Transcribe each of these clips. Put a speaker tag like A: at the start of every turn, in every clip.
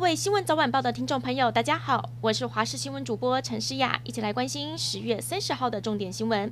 A: 各位新闻早晚报的听众朋友，大家好，我是华视新闻主播陈诗雅，一起来关心十月三十号的重点新闻。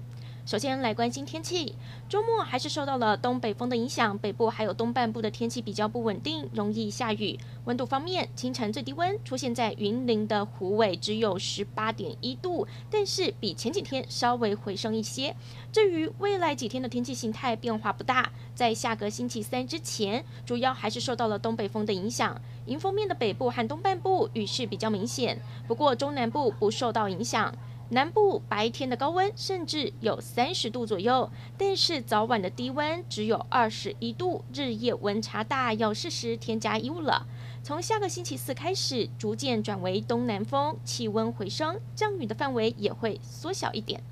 A: 首先来关心天气，周末还是受到了东北风的影响，北部还有东半部的天气比较不稳定，容易下雨。温度方面，清晨最低温出现在云林的湖尾，只有十八点一度，但是比前几天稍微回升一些。至于未来几天的天气形态变化不大，在下个星期三之前，主要还是受到了东北风的影响，迎风面的北部和东半部雨势比较明显，不过中南部不受到影响。南部白天的高温甚至有三十度左右，但是早晚的低温只有二十一度，日夜温差大，要适时添加衣物了。从下个星期四开始，逐渐转为东南风，气温回升，降雨的范围也会缩小一点。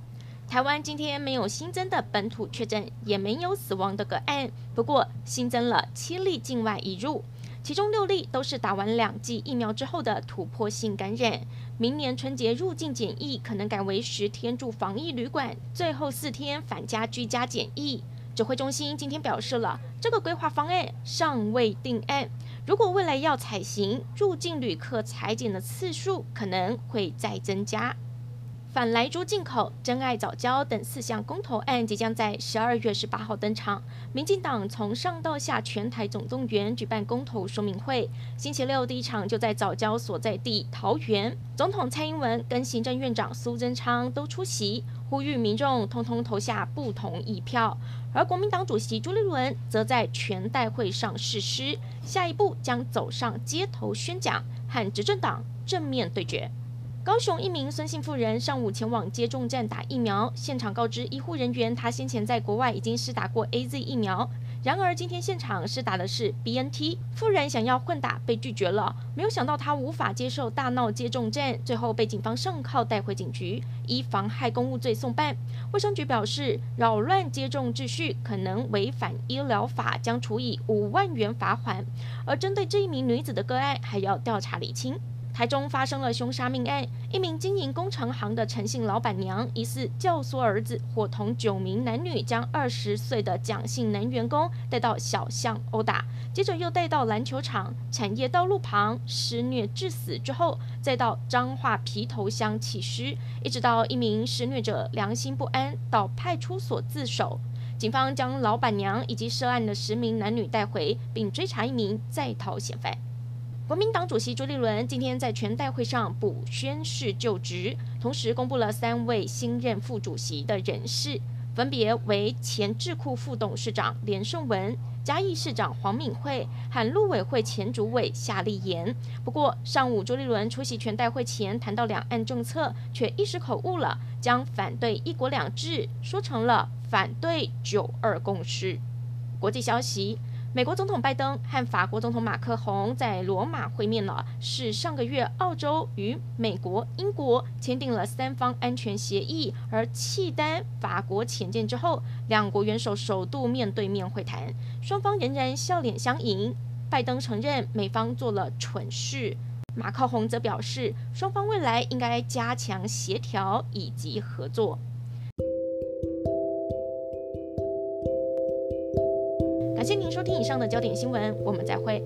A: 台湾今天没有新增的本土确诊，也没有死亡的个案，不过新增了七例境外移入。其中六例都是打完两剂疫苗之后的突破性感染。明年春节入境检疫可能改为十天住防疫旅馆，最后四天返家居家检疫。指挥中心今天表示了，这个规划方案尚未定案。如果未来要采行，入境旅客采检的次数可能会再增加。反莱猪进口、珍爱早教等四项公投案即将在十二月十八号登场。民进党从上到下全台总动员举办公投说明会，星期六第一场就在早教所在地桃园。总统蔡英文跟行政院长苏贞昌都出席，呼吁民众通通投下不同意票。而国民党主席朱立伦则在全代会上誓师，下一步将走上街头宣讲，和执政党正面对决。高雄一名孙姓妇人上午前往接种站打疫苗，现场告知医护人员，她先前在国外已经施打过 AZ 疫苗。然而今天现场施打的是 BNT，妇人想要混打被拒绝了。没有想到她无法接受，大闹接种站，最后被警方上铐带回警局，依妨害公务罪送办。卫生局表示，扰乱接种秩序可能违反医疗法，将处以五万元罚款。而针对这一名女子的个案，还要调查厘清。台中发生了凶杀命案，一名经营工程行的陈姓老板娘疑似教唆儿子，伙同九名男女将二十岁的蒋姓男员工带到小巷殴打，接着又带到篮球场、产业道路旁施虐致死，之后再到彰化皮头乡弃尸，一直到一名施虐者良心不安，到派出所自首。警方将老板娘以及涉案的十名男女带回，并追查一名在逃嫌犯。国民党主席朱立伦今天在全代会上补宣誓就职，同时公布了三位新任副主席的人事，分别为前智库副董事长连胜文、嘉义市长黄敏惠和陆委会前主委夏立言。不过上午朱立伦出席全代会前谈到两岸政策，却一时口误了，将反对一国两制说成了反对九二共识。国际消息。美国总统拜登和法国总统马克宏在罗马会面了，是上个月澳洲与美国、英国签订了三方安全协议，而契丹、法国潜舰之后，两国元首首度面对面会谈，双方仍然笑脸相迎。拜登承认美方做了蠢事，马克宏则表示，双方未来应该加强协调以及合作。感谢您收听以上的焦点新闻，我们再会。